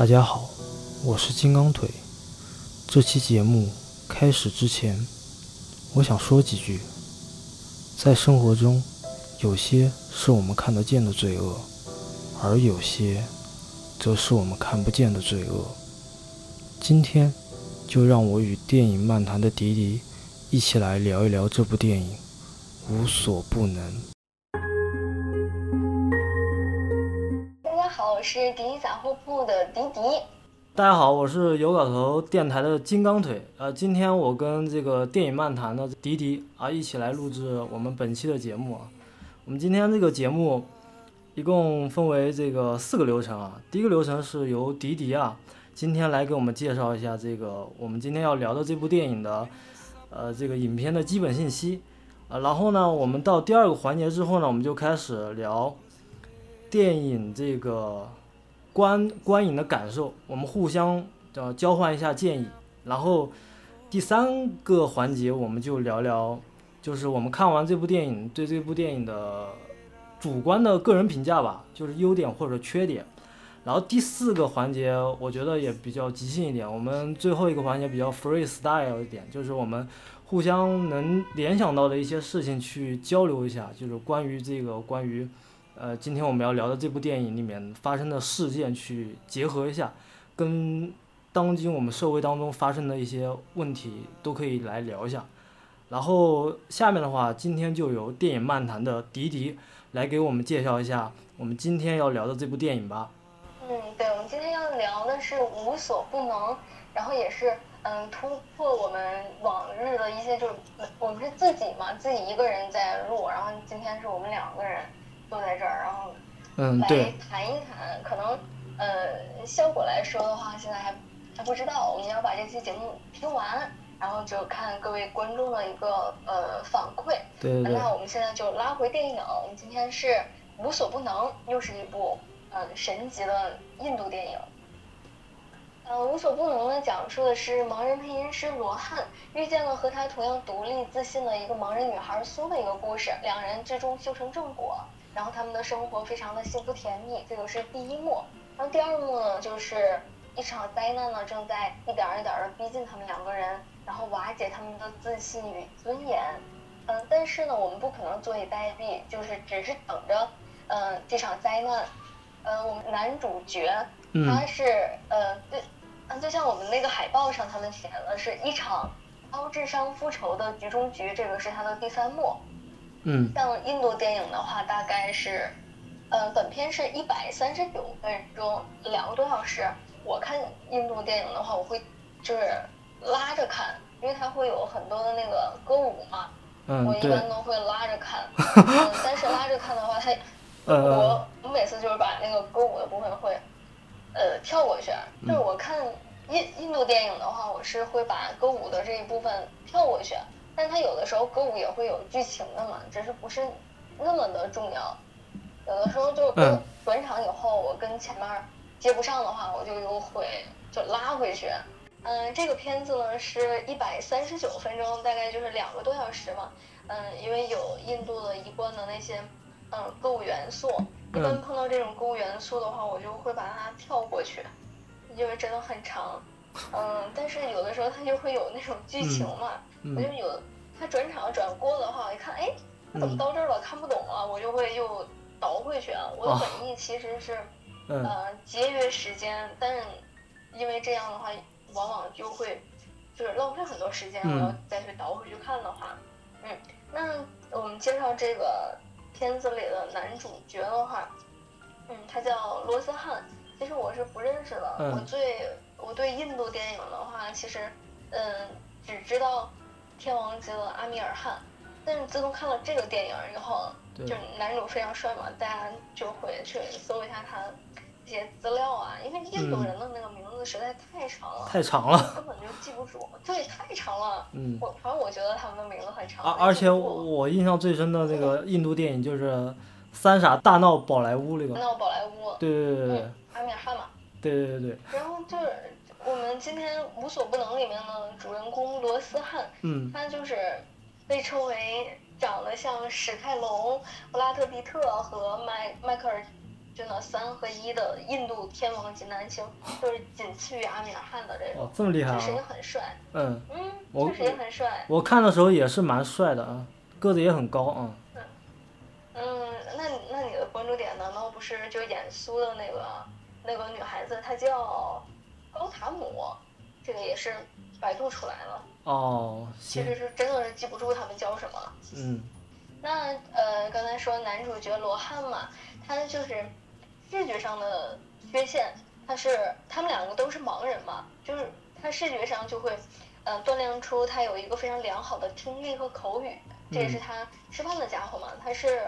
大家好，我是金刚腿。这期节目开始之前，我想说几句。在生活中，有些是我们看得见的罪恶，而有些则是我们看不见的罪恶。今天，就让我与电影漫谈的迪迪一起来聊一聊这部电影《无所不能》。我是迪迪杂货铺的迪迪。大家好，我是有搞头电台的金刚腿。呃，今天我跟这个电影漫谈的迪迪啊一起来录制我们本期的节目啊。我们今天这个节目一共分为这个四个流程啊。第一个流程是由迪迪啊今天来给我们介绍一下这个我们今天要聊的这部电影的呃这个影片的基本信息啊。然后呢，我们到第二个环节之后呢，我们就开始聊电影这个。观观影的感受，我们互相呃交换一下建议，然后第三个环节我们就聊聊，就是我们看完这部电影对这部电影的主观的个人评价吧，就是优点或者缺点。然后第四个环节我觉得也比较即兴一点，我们最后一个环节比较 freestyle 一点，就是我们互相能联想到的一些事情去交流一下，就是关于这个关于。呃，今天我们要聊的这部电影里面发生的事件，去结合一下，跟当今我们社会当中发生的一些问题都可以来聊一下。然后下面的话，今天就由电影漫谈的迪迪来给我们介绍一下我们今天要聊的这部电影吧。嗯，对，我们今天要聊的是无所不能，然后也是嗯突破我们往日的一些，就是我们是自己嘛，自己一个人在录，然后今天是我们两个人。坐在这儿，然后来谈一谈，可能呃效果来说的话，现在还还不知道。我们要把这期节目听完，然后就看各位观众的一个呃反馈。对对。那我们现在就拉回电影，我们今天是《无所不能》，又是一部呃神级的印度电影。呃，《无所不能》呢，讲述的是盲人配音师罗汉遇见了和他同样独立自信的一个盲人女孩苏的一个故事，两人最终修成正果。然后他们的生活非常的幸福甜蜜，这个是第一幕。然后第二幕呢，就是一场灾难呢正在一点一点的逼近他们两个人，然后瓦解他们的自信与尊严。嗯，但是呢，我们不可能坐以待毙，就是只是等着，嗯，这场灾难。呃，我们男主角他是呃，对，嗯，就像我们那个海报上他们写的是一场高智商复仇的局中局，这个是他的第三幕。嗯，像印度电影的话，大概是，呃，本片是一百三十九分钟，两个多小时。我看印度电影的话，我会就是拉着看，因为它会有很多的那个歌舞嘛。嗯，我一般都会拉着看。嗯，但是拉着看的话，它，我我每次就是把那个歌舞的部分会，呃，跳过去。就是我看印印度电影的话，我是会把歌舞的这一部分跳过去。但它有的时候歌舞也会有剧情的嘛，只是不是那么的重要。有的时候就转场以后，我跟前面接不上的话，我就又会就拉回去。嗯，这个片子呢是一百三十九分钟，大概就是两个多小时嘛。嗯，因为有印度的一贯的那些嗯歌舞元素，一般碰到这种歌舞元素的话，我就会把它跳过去，因为真的很长。嗯，但是有的时候它就会有那种剧情嘛。我就有他转场转过的话，我一看，哎，怎么到这儿了？看不懂了，我就会又倒回去。我的本意其实是，呃，节约时间，但是因为这样的话，往往就会就是浪费很多时间。我要再去倒回去看的话，嗯，那我们介绍这个片子里的男主角的话，嗯，他叫罗斯汉。其实我是不认识的。我最我对印度电影的话，其实，嗯，只知道。天王级的阿米尔汗，但是自从看了这个电影以后，就男主非常帅嘛，大家就会去搜一下他一些资料啊，因为印度人的那个名字实在太长了，太长了，根本就记不住。对，太长了。嗯，我反正我觉得他们的名字很长。而而且我印象最深的那个印度电影就是《三傻大闹宝莱坞》那个。闹宝莱坞。对对对对。阿米尔汗嘛。对对对对。然后就是。我们今天无所不能里面的主人公罗斯汉，嗯，他就是被称为长得像史泰龙、布拉特·皮特和迈迈克尔·真的三合一的印度天王级男星，就是仅次于阿米尔汗的这种。哦，这么厉害啊！确实也很帅。嗯嗯，确实也很帅。我看的时候也是蛮帅的啊，个子也很高啊。嗯。嗯，那那你的关注点难道不是就演苏的那个那个女孩子？她叫高塔姆，这个也是百度出来了。哦，其实是真的是记不住他们叫什么。嗯。那呃，刚才说男主角罗汉嘛，他就是视觉上的缺陷，他是他们两个都是盲人嘛，就是他视觉上就会，呃，锻炼出他有一个非常良好的听力和口语，这也是他吃饭的家伙嘛。他是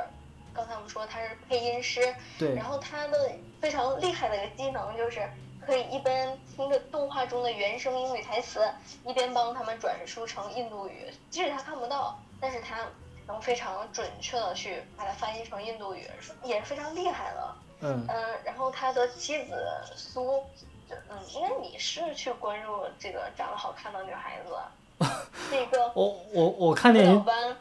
刚才我们说他是配音师，对，然后他的非常厉害的一个技能就是可以一边听着动画中的原声英语台词，一边帮他们转述成印度语，即使他看不到，但是他。能非常准确的去把它翻译成印度语，也是非常厉害的。嗯嗯，然后他的妻子苏，嗯，应该你是去关注这个长得好看的女孩子，那个我我我看电影，嗯，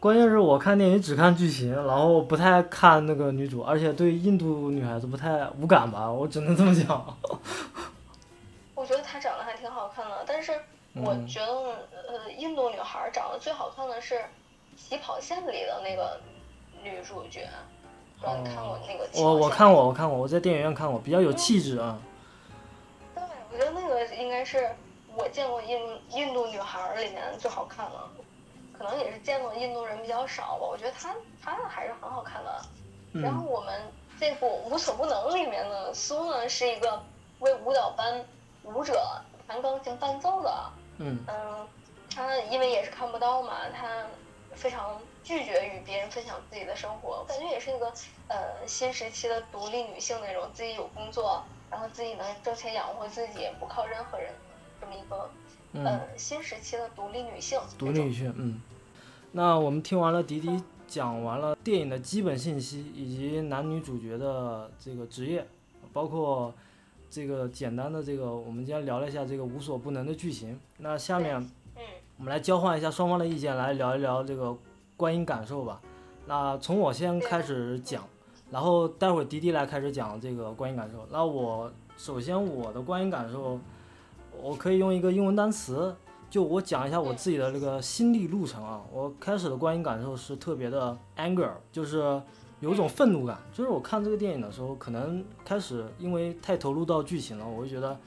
关键是我看电影只看剧情，然后不太看那个女主，而且对印度女孩子不太无感吧，我只能这么讲。我觉得她长得还挺好看的，但是。我觉得，呃，印度女孩长得最好看的是《起跑线》里的那个女主角。不知道你看过那个？我我看过，我看过，我在电影院看过，比较有气质啊。对，我觉得那个应该是我见过印印度女孩里面最好看的，可能也是见过印度人比较少吧。我觉得她她还是很好看的。然后我们这部《无所不能》里面的苏呢，是一个为舞蹈班舞者弹钢琴伴奏的。嗯嗯，她因为也是看不到嘛，他非常拒绝与别人分享自己的生活。我感觉也是一个呃新时期的独立女性那种，自己有工作，然后自己能挣钱养活自己，不靠任何人，这么一个呃新时期的独立女性。独立女性，嗯。那我们听完了迪迪讲完了电影的基本信息，以及男女主角的这个职业，包括。这个简单的这个，我们今天聊了一下这个无所不能的剧情。那下面，嗯，我们来交换一下双方的意见，来聊一聊这个观影感受吧。那从我先开始讲，然后待会儿迪迪来开始讲这个观影感受。那我首先我的观影感受，我可以用一个英文单词，就我讲一下我自己的这个心历路程啊。我开始的观影感受是特别的 anger，就是。有一种愤怒感，就是我看这个电影的时候，可能开始因为太投入到剧情了，我就觉得，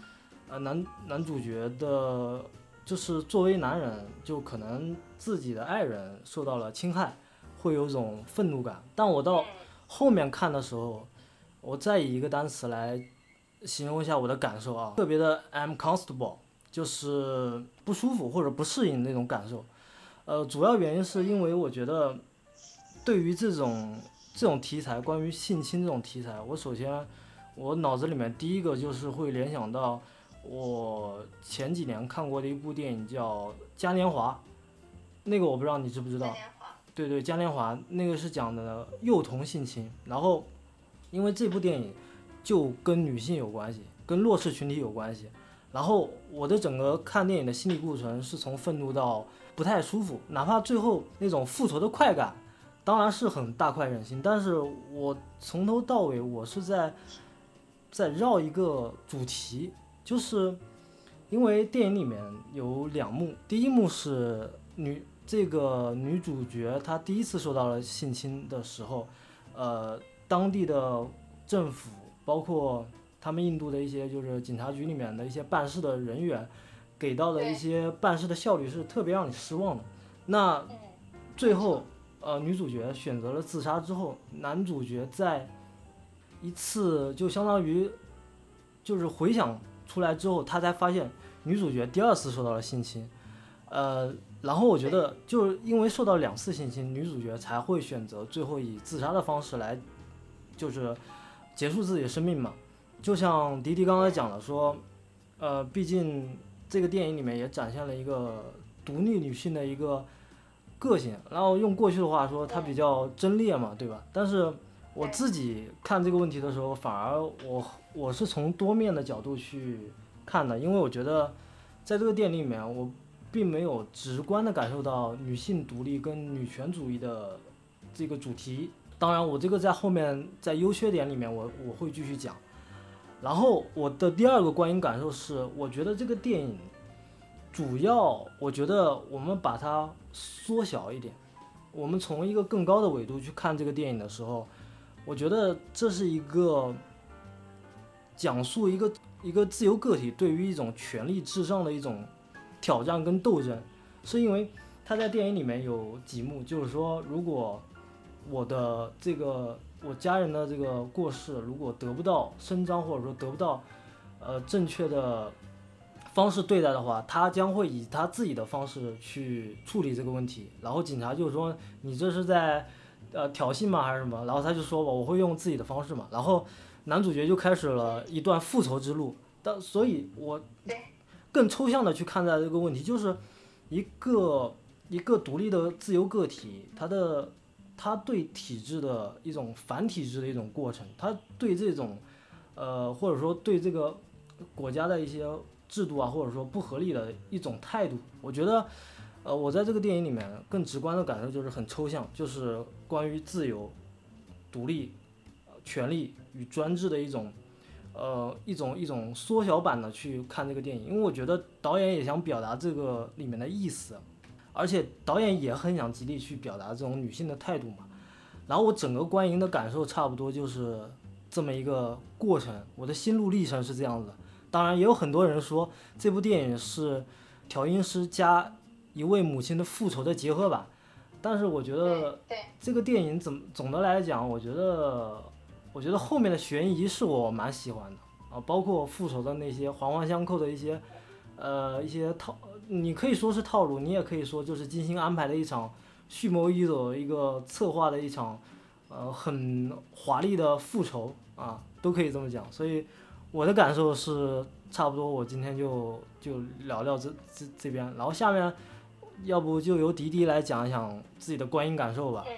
呃，男男主角的，就是作为男人，就可能自己的爱人受到了侵害，会有种愤怒感。但我到后面看的时候，我再以一个单词来形容一下我的感受啊，特别的 uncomfortable，就是不舒服或者不适应那种感受。呃，主要原因是因为我觉得，对于这种。这种题材，关于性侵这种题材，我首先，我脑子里面第一个就是会联想到我前几年看过的一部电影叫《嘉年华》，那个我不知道你知不知道？对对，《嘉年华》那个是讲的幼童性侵，然后因为这部电影就跟女性有关系，跟弱势群体有关系，然后我的整个看电影的心理过程是从愤怒到不太舒服，哪怕最后那种复仇的快感。当然是很大快人心，但是我从头到尾我是在在绕一个主题，就是因为电影里面有两幕，第一幕是女这个女主角她第一次受到了性侵的时候，呃，当地的政府包括他们印度的一些就是警察局里面的一些办事的人员给到的一些办事的效率是特别让你失望的，那最后。呃，女主角选择了自杀之后，男主角在一次就相当于就是回想出来之后，他才发现女主角第二次受到了性侵。呃，然后我觉得就是因为受到两次性侵，女主角才会选择最后以自杀的方式来就是结束自己的生命嘛。就像迪迪刚才讲了说，呃，毕竟这个电影里面也展现了一个独立女性的一个。个性，然后用过去的话说，她比较贞烈嘛，对吧？但是我自己看这个问题的时候，反而我我是从多面的角度去看的，因为我觉得在这个电影里面，我并没有直观的感受到女性独立跟女权主义的这个主题当然，我这个在后面在优缺点里面我我会继续讲。然后我的第二个观影感受是，我觉得这个电影主要，我觉得我们把它缩小一点，我们从一个更高的维度去看这个电影的时候，我觉得这是一个讲述一个一个自由个体对于一种权力至上的一种挑战跟斗争，是因为他在电影里面有几幕，就是说如果我的这个。我家人的这个过世，如果得不到伸张，或者说得不到，呃，正确的方式对待的话，他将会以他自己的方式去处理这个问题。然后警察就说：“你这是在，呃，挑衅吗？还是什么？”然后他就说：“吧，我会用自己的方式嘛。”然后男主角就开始了一段复仇之路。但所以，我更抽象的去看待这个问题，就是一个一个独立的自由个体，他的。他对体制的一种反体制的一种过程，他对这种，呃，或者说对这个国家的一些制度啊，或者说不合理的一种态度，我觉得，呃，我在这个电影里面更直观的感受就是很抽象，就是关于自由、独立、权利与专制的一种，呃，一种一种缩小版的去看这个电影，因为我觉得导演也想表达这个里面的意思。而且导演也很想极力去表达这种女性的态度嘛，然后我整个观影的感受差不多就是这么一个过程，我的心路历程是这样子。当然也有很多人说这部电影是调音师加一位母亲的复仇的结合版，但是我觉得这个电影总总的来讲，我觉得我觉得后面的悬疑是我蛮喜欢的啊，包括复仇的那些环环相扣的一些呃一些套。你可以说是套路，你也可以说就是精心安排的一场蓄谋已久、一个策划的一场，呃，很华丽的复仇啊，都可以这么讲。所以我的感受是差不多，我今天就就聊聊这这这边，然后下面要不就由迪迪来讲一讲自己的观影感受吧。嗯，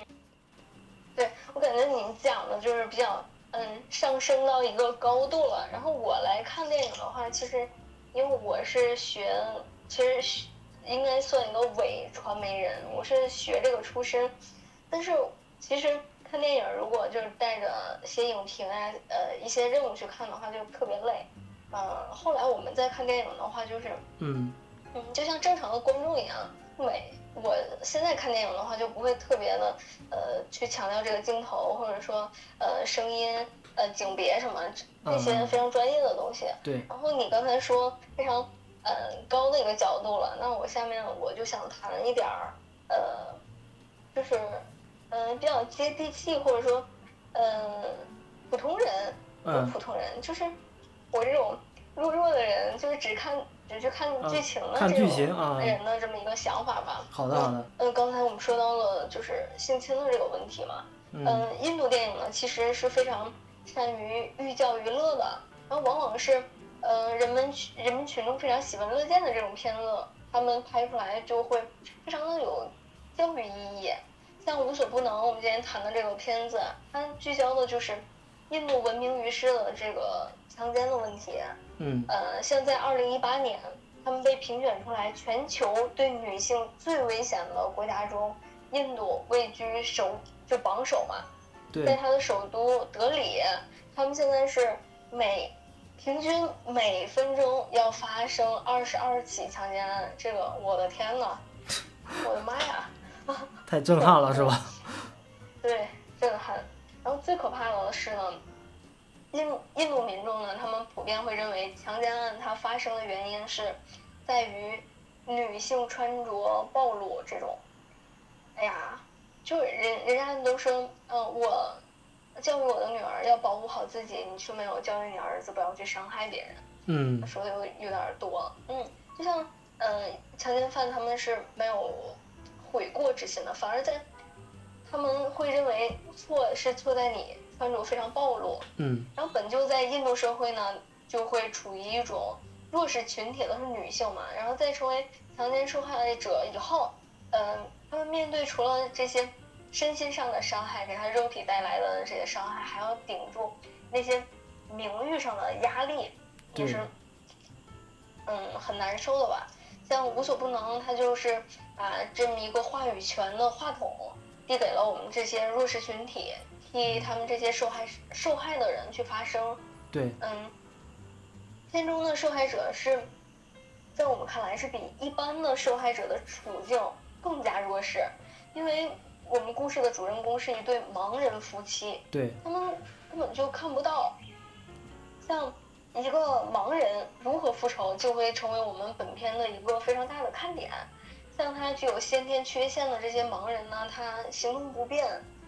对我感觉你讲的就是比较嗯上升到一个高度了。然后我来看电影的话，其实因为我是学。其实应该算一个伪传媒人，我是学这个出身，但是其实看电影如果就是带着写影评啊，呃一些任务去看的话，就特别累。嗯，后来我们在看电影的话，就是嗯嗯，就像正常的观众一样，每我现在看电影的话，就不会特别的呃去强调这个镜头，或者说呃声音、呃景别什么这些非常专业的东西。对。然后你刚才说非常。嗯，高的一个角度了。那我下面我就想谈一点儿，呃，就是嗯比较接地气，或者说嗯普通人，普通人，就是我这种弱弱的人，就是只看只去看剧情的这种人的这么一个想法吧。好的好的。嗯，刚才我们说到了就是性侵的这个问题嘛。嗯。印度电影呢，其实是非常善于寓教于乐的，然后往往是。呃，人们人民群众非常喜闻乐见的这种片子，他们拍出来就会非常的有教育意义。像《无所不能》，我们今天谈的这个片子，它聚焦的就是印度闻名于世的这个强奸的问题。嗯。呃，像在二零一八年，他们被评选出来全球对女性最危险的国家中，印度位居首就榜首嘛。对。在它的首都德里，他们现在是每。平均每分钟要发生二十二起强奸案，这个我的天呐，我的妈呀！太震撼了，是吧？对，震撼。然后最可怕的是呢，印印度民众呢，他们普遍会认为强奸案它发生的原因是在于女性穿着暴露这种。哎呀，就人人家都说，嗯，我。教育我的女儿要保护好自己，你却没有教育你儿子不要去伤害别人。嗯，说的有有点多。嗯，就像嗯，强奸犯他们是没有悔过之心的，反而在他们会认为错是错在你穿着非常暴露。嗯，然后本就在印度社会呢，就会处于一种弱势群体的是女性嘛，然后再成为强奸受害者以后，嗯，他们面对除了这些。身心上的伤害，给他肉体带来的这些伤害，还要顶住那些名誉上的压力，也是，嗯，很难受的吧。像无所不能，他就是把这么一个话语权的话筒递给了我们这些弱势群体，替他们这些受害受害的人去发声。对，嗯，片中的受害者是，在我们看来是比一般的受害者的处境更加弱势，因为我们故事的主人公是一对盲人夫妻，对，他们根本就看不到，像一个盲人如何复仇，就会成为我们本片的一个非常大的看点。像他具有先天缺陷的这些盲人呢，他行动不便，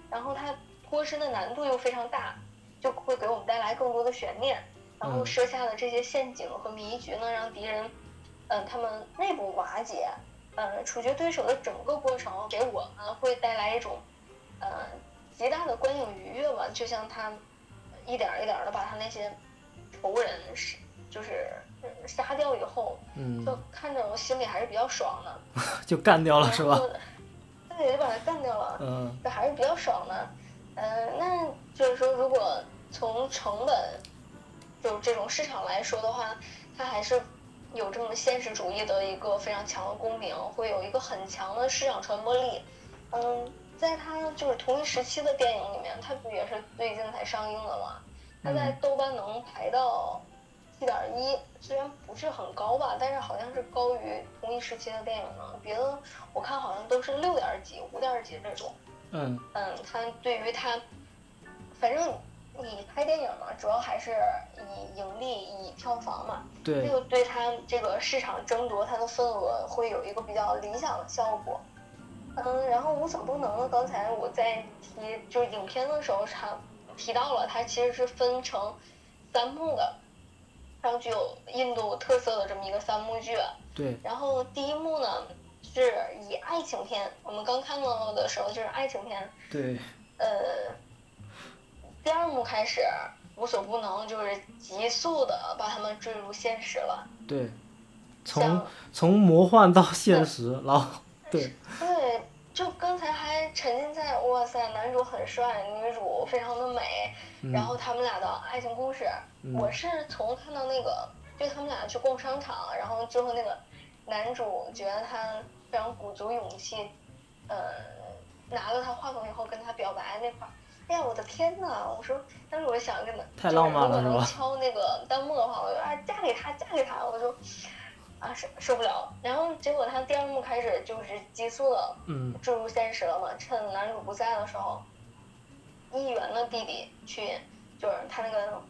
然后他脱身的难度又非常大，就会给我们带来更多的悬念。然后设下的这些陷阱和迷局呢，让敌人，嗯，他们内部瓦解，嗯，处决对手的整个过程给我们会带来一种，呃，极大的观影愉悦吧。就像他一点一点的把他那些仇人是就是杀掉以后，嗯，就看着我心里还是比较爽的。就干掉了是吧？对，就把他干掉了。嗯，这还是比较爽的。嗯，那就是说，如果从成本。就这种市场来说的话，它还是有这么现实主义的一个非常强的共鸣，会有一个很强的市场传播力。嗯，在他就是同一时期的电影里面，他不也是最近才上映的吗？他在豆瓣能排到七点一，虽然不是很高吧，但是好像是高于同一时期的电影呢。别的我看好像都是六点几、五点几这种。嗯嗯，它对于他，反正。你拍电影嘛，主要还是以盈利、以票房嘛。对。这个对它这个市场争夺它的份额会有一个比较理想的效果。嗯，然后无所不能呢，刚才我在提就是影片的时候，它提到了它其实是分成三幕的，然后具有印度特色的这么一个三幕剧。对。然后第一幕呢是以爱情片，我们刚看到的时候就是爱情片。对。呃。第二幕开始，无所不能，就是急速的把他们坠入现实了。对，从从魔幻到现实，然后对。对，就刚才还沉浸在哇塞，男主很帅，女主非常的美，然后他们俩的爱情故事。我是从看到那个，就他们俩去逛商场，然后最后那个男主觉得他非常鼓足勇气，呃，拿了他话筒以后跟他表白那块儿。哎呀，我的天呐！我说，当时我想跟他，太浪漫了，如果能敲那个弹幕的话，我就啊，嫁给他，嫁给他，我就啊受受不了。然后结果他第二幕开始就是急速的坠入现实了嘛，趁男主不在的时候，议员的弟弟去，就是他那个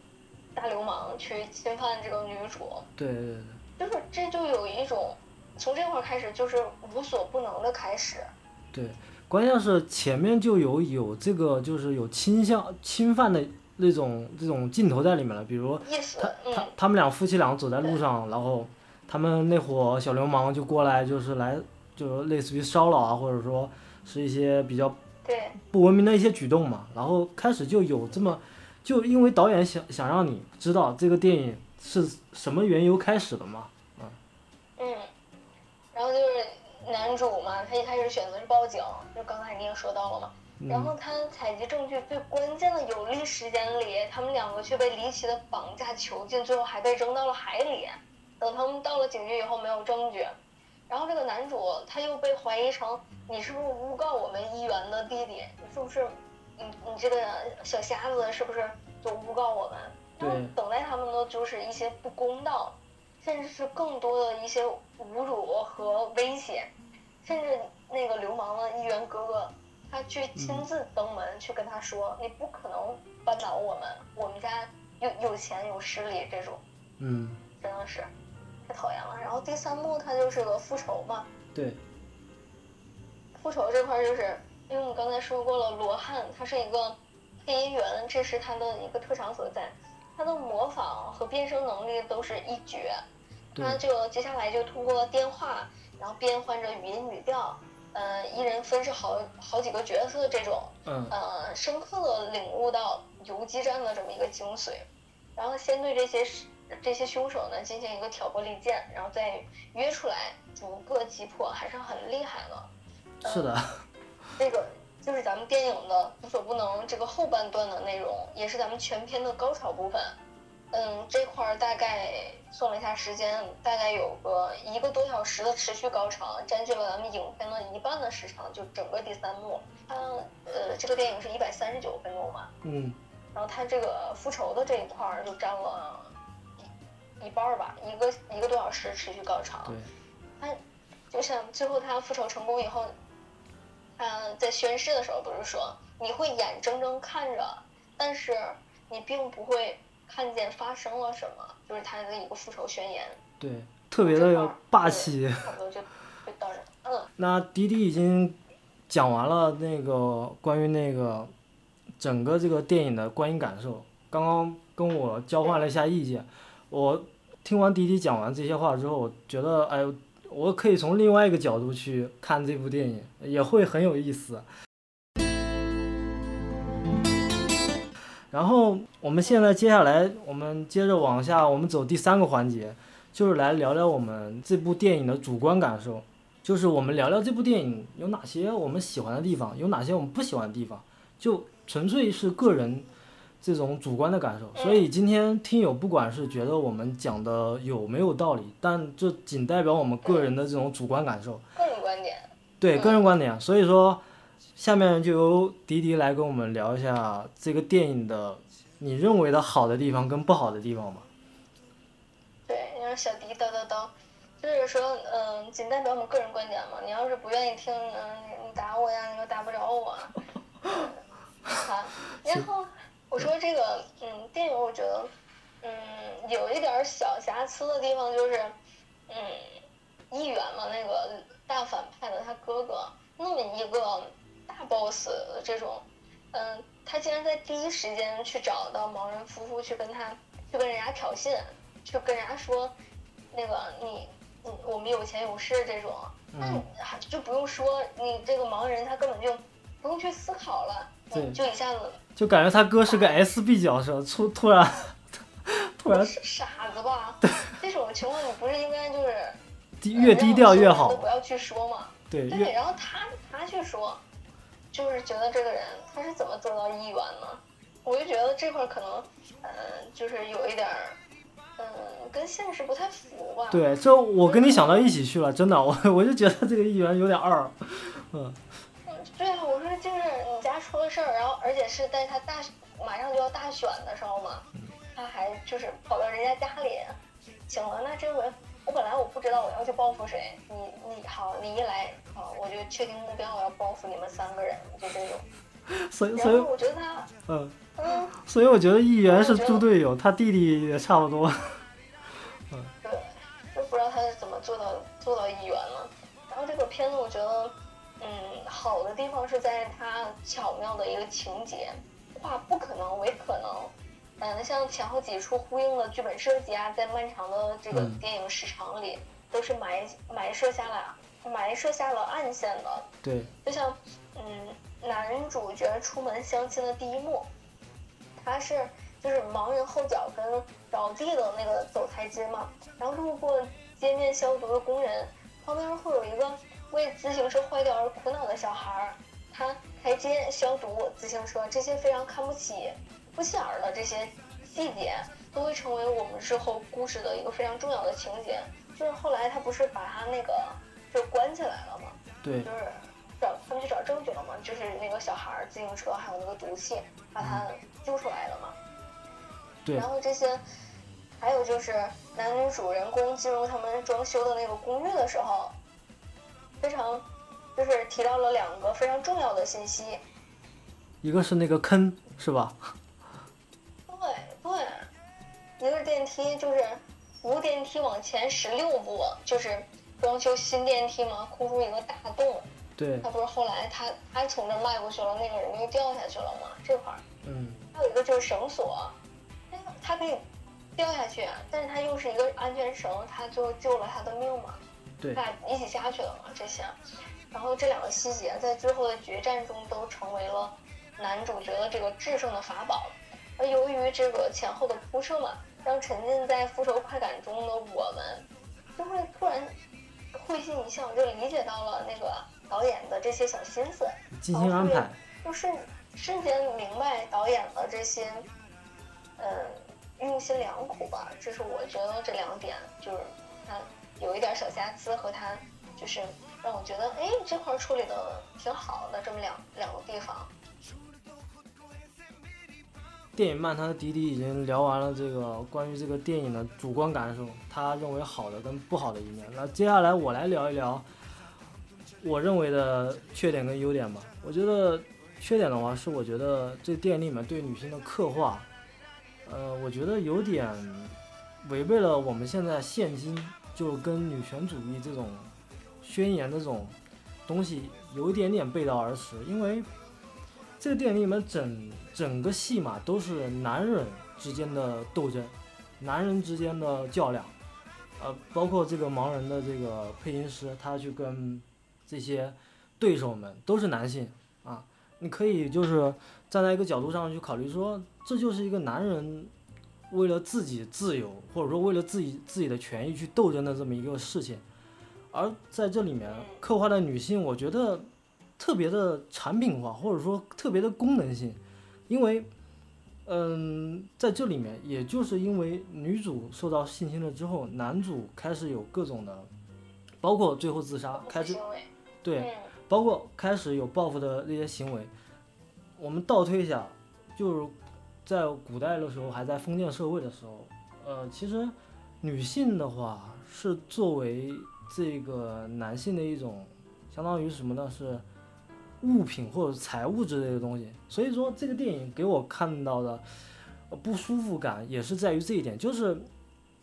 大流氓去侵犯这个女主。对对对。就是这就有一种从这块开始就是无所不能的开始。对。关键是前面就有有这个就是有倾向侵犯的那种这种镜头在里面了，比如他他他们俩夫妻俩走在路上，然后他们那伙小流氓就过来就是来就是类似于骚扰啊，或者说是一些比较不文明的一些举动嘛，然后开始就有这么就因为导演想想让你知道这个电影是什么缘由开始的嘛，嗯，嗯，然后就是。男主嘛，他一开始选择是报警，就刚才你也说到了嘛。然后他采集证据最关键的有利时间里，他们两个却被离奇的绑架囚禁，最后还被扔到了海里。等他们到了警局以后，没有证据。然后这个男主他又被怀疑成你是不是诬告我们议员的弟弟？你是不是？你你这个小瞎子是不是就诬告我们？对。等待他们的就是一些不公道。甚至是更多的一些侮辱和威胁，甚至那个流氓的议员哥哥，他去亲自登门去跟他说：“你不可能扳倒我们，我们家有有钱有势力。”这种，嗯，真的是太讨厌了。然后第三幕他就是个复仇嘛，对，复仇这块就是，因为我们刚才说过了，罗汉他是一个配音员，这是他的一个特长所在，他的模仿和变声能力都是一绝。他就接下来就通过电话，然后变换着语音语调，呃，一人分饰好好几个角色，这种，呃，深刻的领悟到游击战的这么一个精髓，然后先对这些这些凶手呢进行一个挑拨离间，然后再约出来逐个击破，还是很厉害的。是的，这个就是咱们电影的无所不能，这个后半段的内容，也是咱们全片的高潮部分。嗯，这块儿大概算了一下时间，大概有个一个多小时的持续高潮，占据了咱们影片的一半的时长，就整个第三幕。它呃，这个电影是一百三十九分钟嘛，嗯，然后它这个复仇的这一块儿就占了一一半儿吧，一个一个多小时持续高潮。对，他就像最后他复仇成功以后，他在宣誓的时候不是说你会眼睁睁看着，但是你并不会看见发生了什么，就是他的一个复仇宣言。对，特别的霸气。差不多就就到这，嗯。那迪迪已经讲完了那个关于那个整个这个电影的观影感受，刚刚跟我交换了一下意见。我听完迪迪讲完这些话之后，我觉得哎，我可以从另外一个角度去看这部电影，也会很有意思。然后我们现在接下来，我们接着往下，我们走第三个环节，就是来聊聊我们这部电影的主观感受，就是我们聊聊这部电影有哪些我们喜欢的地方，有哪些我们不喜欢的地方，就纯粹是个人这种主观的感受。所以今天听友不管是觉得我们讲的有没有道理，但这仅代表我们个人的这种主观感受，个人观点。对，个人观点。所以说。下面就由迪迪来跟我们聊一下这个电影的你认为的好的地方跟不好的地方吧。对，你让小迪叨叨叨，就是说，嗯，仅代表我们个人观点嘛。你要是不愿意听，嗯，你打我呀，你又打不着我。好，然后我说这个，嗯，电影我觉得，嗯，有一点小瑕疵的地方就是，嗯，议员嘛，那个大反派的他哥哥那么一个。大 boss 这种，嗯，他竟然在第一时间去找到盲人夫妇去跟他去跟人家挑衅，去跟人家说，那个你，嗯，我们有钱有势这种，那就不用说你这个盲人他根本就不用去思考了，就一下子就感觉他哥是个 SB 角色，突突然突然傻子吧？这种情况你不是应该就是低越低调越好，都不要去说嘛？对对，然后他他去说。就是觉得这个人他是怎么做到议员呢？我就觉得这块可能，嗯，就是有一点儿，嗯，跟现实不太符吧。对，这我跟你想到一起去了，真的，我 我就觉得这个议员有点二，嗯。嗯，对啊，我说就是你家出了事儿，然后而且是在他大马上就要大选的时候嘛，他还就是跑到人家家里，行了，那这回。我本来我不知道我要去报复谁，你你好，你一来啊，我就确定目标，我要报复你们三个人，就这种。所以所以我觉得他，嗯嗯，所以我觉得议员是猪队友，他弟弟也差不多。嗯，对，就不知道他是怎么做到做到议员了。然后这个片子我觉得，嗯，好的地方是在他巧妙的一个情节，化不可能为可能。嗯，像前后几处呼应的剧本设计啊，在漫长的这个电影时长里，都是埋埋设下了埋设下了暗线的。对，就像嗯，男主角出门相亲的第一幕，他是就是盲人后脚跟着地的那个走台阶嘛，然后路过街面消毒的工人，旁边会有一个为自行车坏掉而苦恼的小孩儿，他台阶消毒自行车这些非常看不起。不起眼的这些细节都会成为我们之后故事的一个非常重要的情节。就是后来他不是把他那个就关起来了吗？对，就是找他们去找证据了嘛，就是那个小孩自行车还有那个毒气把他揪出来了嘛。对。然后这些，还有就是男女主人公进入他们装修的那个公寓的时候，非常就是提到了两个非常重要的信息，一个是那个坑。是吧？对对，一个电梯就是扶电梯往前十六步，就是装修新电梯嘛，空出一个大洞。对。他不是后来他他从这迈过去了，那个人又掉下去了吗？这块儿。嗯。还有一个就是绳索，他他可以掉下去，但是他又是一个安全绳，他最后救了他的命嘛？对。他俩一起下去了嘛？这些，然后这两个细节在最后的决战中都成为了。男主角的这个制胜的法宝，而由于这个前后的铺设嘛，让沉浸在复仇快感中的我们，就会突然会心一笑，就理解到了那个导演的这些小心思，精心安排，就瞬瞬间明白导演的这些，嗯，用心良苦吧，这是我觉得这两点就是他有一点小瑕疵和他就是让我觉得哎这块处理的挺好的这么两两个地方。电影漫谈的迪迪已经聊完了这个关于这个电影的主观感受，他认为好的跟不好的一面。那接下来我来聊一聊我认为的缺点跟优点吧。我觉得缺点的话是，我觉得这电影里面对女性的刻画，呃，我觉得有点违背了我们现在现今就跟女权主义这种宣言的这种东西有一点点背道而驰，因为。这个电影里面整整个戏码都是男人之间的斗争，男人之间的较量，呃，包括这个盲人的这个配音师，他去跟这些对手们都是男性啊，你可以就是站在一个角度上去考虑说，这就是一个男人为了自己自由或者说为了自己自己的权益去斗争的这么一个事情，而在这里面刻画的女性，我觉得。特别的产品化，或者说特别的功能性，因为，嗯，在这里面，也就是因为女主受到性侵了之后，男主开始有各种的，包括最后自杀，开始，对，包括开始有报复的那些行为。我们倒推一下，就是在古代的时候，还在封建社会的时候，呃，其实女性的话是作为这个男性的一种，相当于什么呢？是。物品或者财物之类的东西，所以说这个电影给我看到的不舒服感也是在于这一点，就是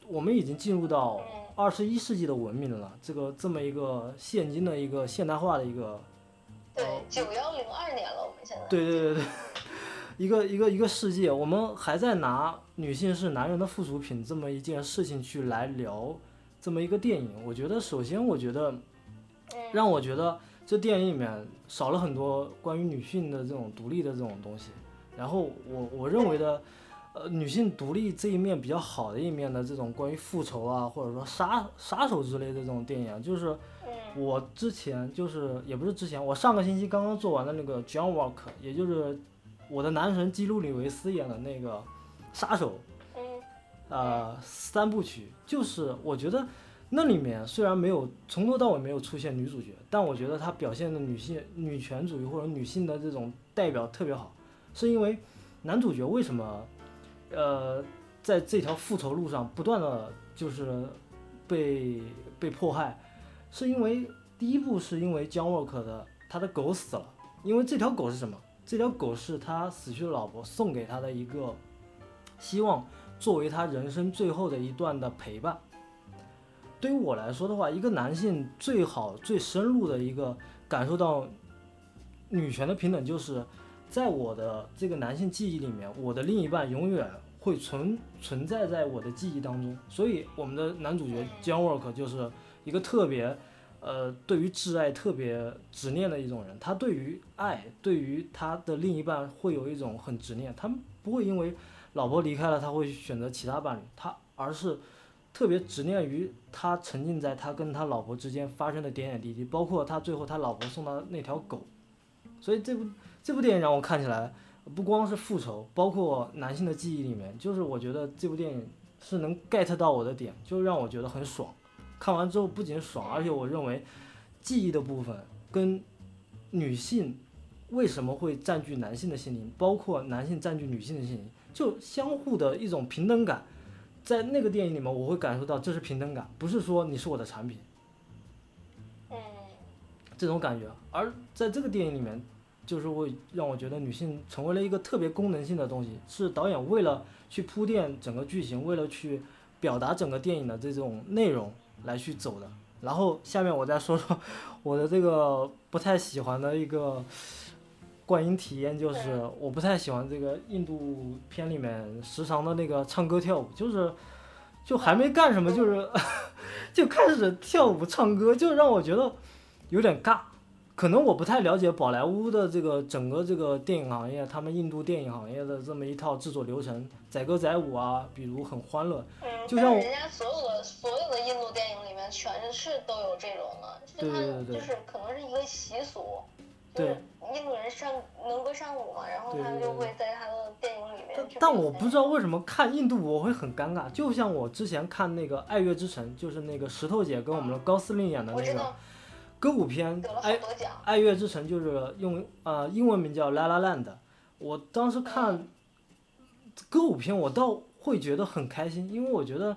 我们已经进入到二十一世纪的文明了，这个这么一个现今的一个现代化的一个，对，九幺零二年了，我们现在，对对对对，一个一个一个世界，我们还在拿女性是男人的附属品这么一件事情去来聊这么一个电影，我觉得首先我觉得让我觉得。这电影里面少了很多关于女性的这种独立的这种东西，然后我我认为的，呃，女性独立这一面比较好的一面的这种关于复仇啊，或者说杀杀手之类的这种电影，就是我之前就是也不是之前，我上个星期刚刚做完的那个 John Walk，也就是我的男神基努里维斯演的那个杀手，呃，三部曲，就是我觉得。那里面虽然没有从头到尾没有出现女主角，但我觉得她表现的女性女权主义或者女性的这种代表特别好，是因为男主角为什么，呃，在这条复仇路上不断的就是被被迫害，是因为第一步是因为江沃克的他的狗死了，因为这条狗是什么？这条狗是他死去的老婆送给他的一个希望，作为他人生最后的一段的陪伴。对于我来说的话，一个男性最好最深入的一个感受到女权的平等，就是在我的这个男性记忆里面，我的另一半永远会存存在在我的记忆当中。所以，我们的男主角 John Work 就是一个特别，呃，对于挚爱特别执念的一种人。他对于爱，对于他的另一半会有一种很执念。他们不会因为老婆离开了，他会选择其他伴侣，他而是。特别执念于他沉浸在他跟他老婆之间发生的点点滴滴，包括他最后他老婆送他那条狗，所以这部这部电影让我看起来不光是复仇，包括男性的记忆里面，就是我觉得这部电影是能 get 到我的点，就让我觉得很爽。看完之后不仅爽，而且我认为记忆的部分跟女性为什么会占据男性的心灵，包括男性占据女性的心灵，就相互的一种平等感。在那个电影里面，我会感受到这是平等感，不是说你是我的产品，嗯，这种感觉。而在这个电影里面，就是会让我觉得女性成为了一个特别功能性的东西，是导演为了去铺垫整个剧情，为了去表达整个电影的这种内容来去走的。然后下面我再说说 我的这个不太喜欢的一个。观影体验就是，我不太喜欢这个印度片里面时常的那个唱歌跳舞，就是，就还没干什么，就是 就开始跳舞唱歌，就让我觉得有点尬。可能我不太了解宝莱坞的这个整个这个电影行业，他们印度电影行业的这么一套制作流程，载歌载舞啊，比如很欢乐。嗯，就像人家所有的所有的印度电影里面全是都有这种的，就是可能是一个习俗。对。印度人上能歌善舞嘛，然后他就会在他的电影里面。但但我不知道为什么看印度我会很尴尬，就像我之前看那个《爱乐之城》，就是那个石头姐跟我们的高司令演的那个歌舞片《爱爱乐之城》，就是用呃英文名叫《La La Land》。我当时看歌舞片，我倒会觉得很开心，因为我觉得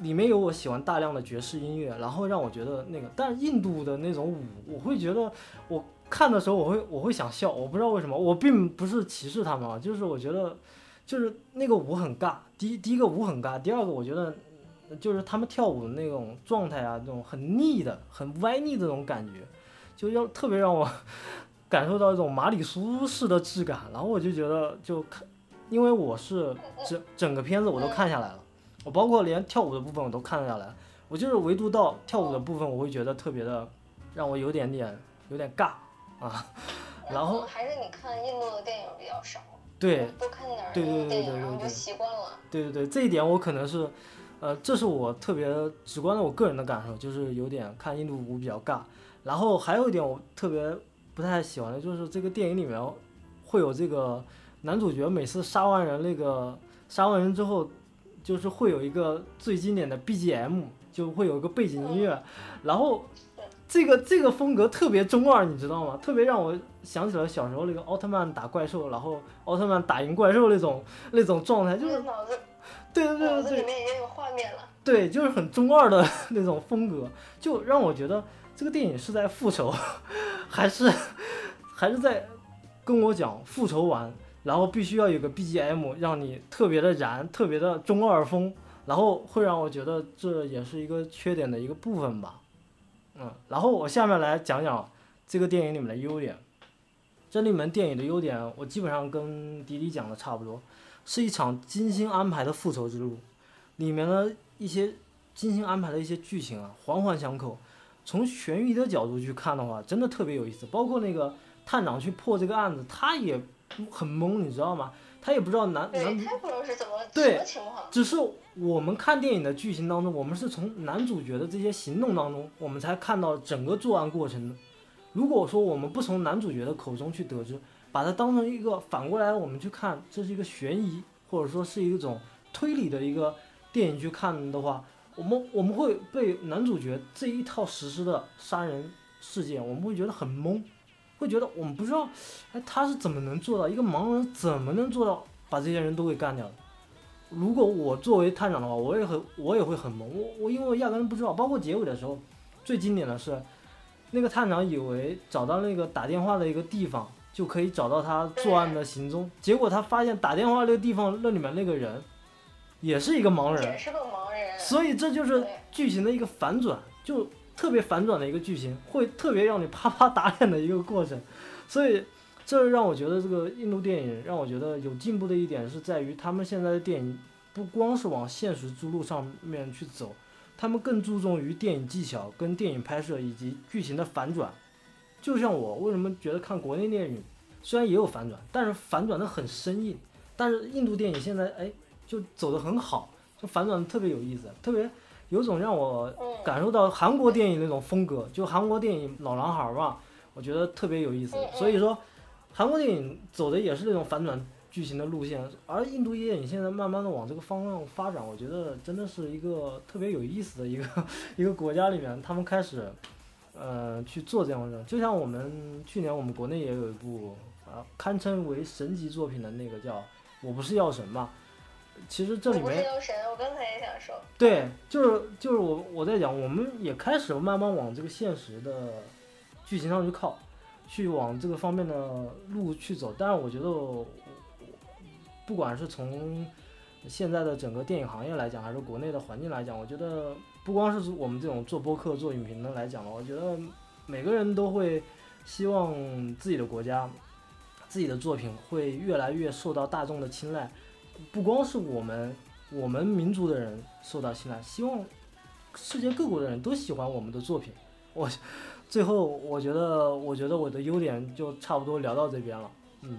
里面有我喜欢大量的爵士音乐，然后让我觉得那个。但是印度的那种舞，我会觉得我。看的时候我会我会想笑，我不知道为什么，我并不是歧视他们啊，就是我觉得，就是那个舞很尬。第一第一个舞很尬，第二个我觉得，就是他们跳舞的那种状态啊，那种很腻的、很歪腻的那种感觉，就要特别让我 感受到一种马里苏式的质感。然后我就觉得就看，因为我是整整个片子我都看下来了，我包括连跳舞的部分我都看下来，我就是唯独到跳舞的部分，我会觉得特别的让我有点点有点尬。啊，然后还是你看印度的电影比较少，对，多看点对对对对然后就习惯了。对对对，这一点我可能是，呃，这是我特别直观的我个人的感受，就是有点看印度舞比较尬。然后还有一点我特别不太喜欢的就是这个电影里面会有这个男主角每次杀完人那个杀完人之后，就是会有一个最经典的 BGM，就会有一个背景音乐，然后。这个这个风格特别中二，你知道吗？特别让我想起了小时候那个奥特曼打怪兽，然后奥特曼打赢怪兽那种那种状态，就是脑子，对对对对对，里面也有画面了。对，就是很中二的 那种风格，就让我觉得这个电影是在复仇，还是还是在跟我讲复仇完，然后必须要有个 BGM 让你特别的燃，特别的中二风，然后会让我觉得这也是一个缺点的一个部分吧。嗯，然后我下面来讲讲这个电影里面的优点。这里面电影的优点，我基本上跟迪迪讲的差不多，是一场精心安排的复仇之路。里面的一些精心安排的一些剧情啊，环环相扣。从悬疑的角度去看的话，真的特别有意思。包括那个探长去破这个案子，他也很懵，你知道吗？他也不知道男男主，他不知道是怎么什么情况。只是我们看电影的剧情当中，我们是从男主角的这些行动当中，我们才看到整个作案过程的。如果说我们不从男主角的口中去得知，把它当成一个反过来，我们去看这是一个悬疑或者说是一种推理的一个电影去看的话，我们我们会被男主角这一套实施的杀人事件，我们会觉得很懵。会觉得我们不知道，哎，他是怎么能做到？一个盲人怎么能做到把这些人都给干掉的？如果我作为探长的话，我也很，我也会很懵。我我因为我压根不知道。包括结尾的时候，最经典的是，那个探长以为找到那个打电话的一个地方就可以找到他作案的行踪，结果他发现打电话那个地方那里面那个人也是一个盲人，也是个盲人。所以这就是剧情的一个反转，就。特别反转的一个剧情，会特别让你啪啪打脸的一个过程，所以这让我觉得这个印度电影让我觉得有进步的一点是在于，他们现在的电影不光是往现实之路上面去走，他们更注重于电影技巧跟电影拍摄以及剧情的反转。就像我为什么觉得看国内电影虽然也有反转，但是反转的很生硬，但是印度电影现在哎就走得很好，就反转的特别有意思，特别。有种让我感受到韩国电影那种风格，就韩国电影老男孩嘛，我觉得特别有意思。所以说，韩国电影走的也是那种反转剧情的路线，而印度电影现在慢慢的往这个方向发展，我觉得真的是一个特别有意思的一个 一个国家里面，他们开始，呃，去做这样的。就像我们去年我们国内也有一部啊，堪称为神级作品的那个叫《我不是药神》嘛。其实这里面，我刚才也想说，对，就是就是我我在讲，我们也开始慢慢往这个现实的剧情上去靠，去往这个方面的路去走。但是我觉得，不管是从现在的整个电影行业来讲，还是国内的环境来讲，我觉得不光是我们这种做播客、做影评的来讲吧，我觉得每个人都会希望自己的国家、自己的作品会越来越受到大众的青睐。不光是我们，我们民族的人受到青睐，希望世界各国的人都喜欢我们的作品。我最后我觉得我觉得我的优点就差不多聊到这边了。嗯